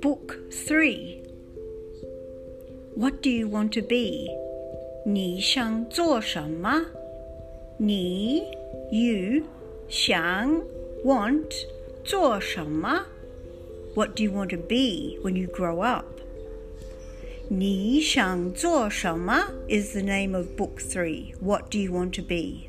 Book 3 What do you want to be? 你想做什么？你 you 想 want 做什么？What do you want to be when you grow up? 你想做什么 is the name of book 3. What do you want to be?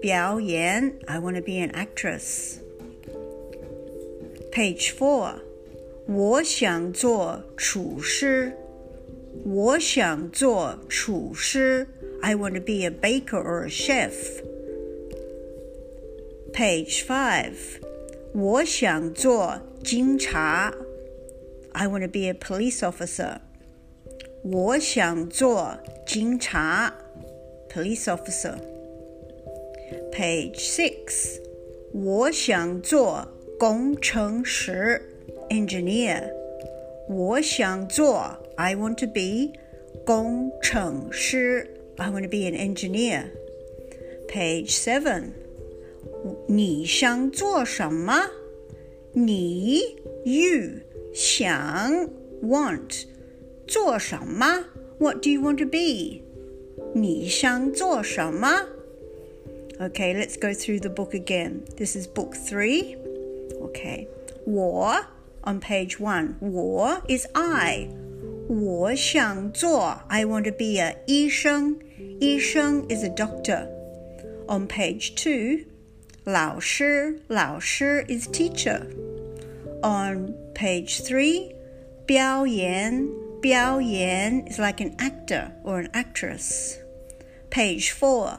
表演。I want to be an actress. Page four，我想做厨师。我想做厨师。I want to be a baker or a chef. Page five，我想做警察。I want to be a police officer. 我想做警察，police officer. Page six，我想做工程师 engineer。我想做，I want to be 工程师，I want to be an engineer. Page seven，你想做什么？你 you 想 want 做什么？What do you want to be？你想做什么 ？Okay, let's go through the book again. This is book three. Okay. 我 on page one. 我 is I. 我想做 I want to be a 医生。医生 is a doctor. On page two, 老师老师 is teacher. On page three, 表演表演 is like an actor or an actress. Page four,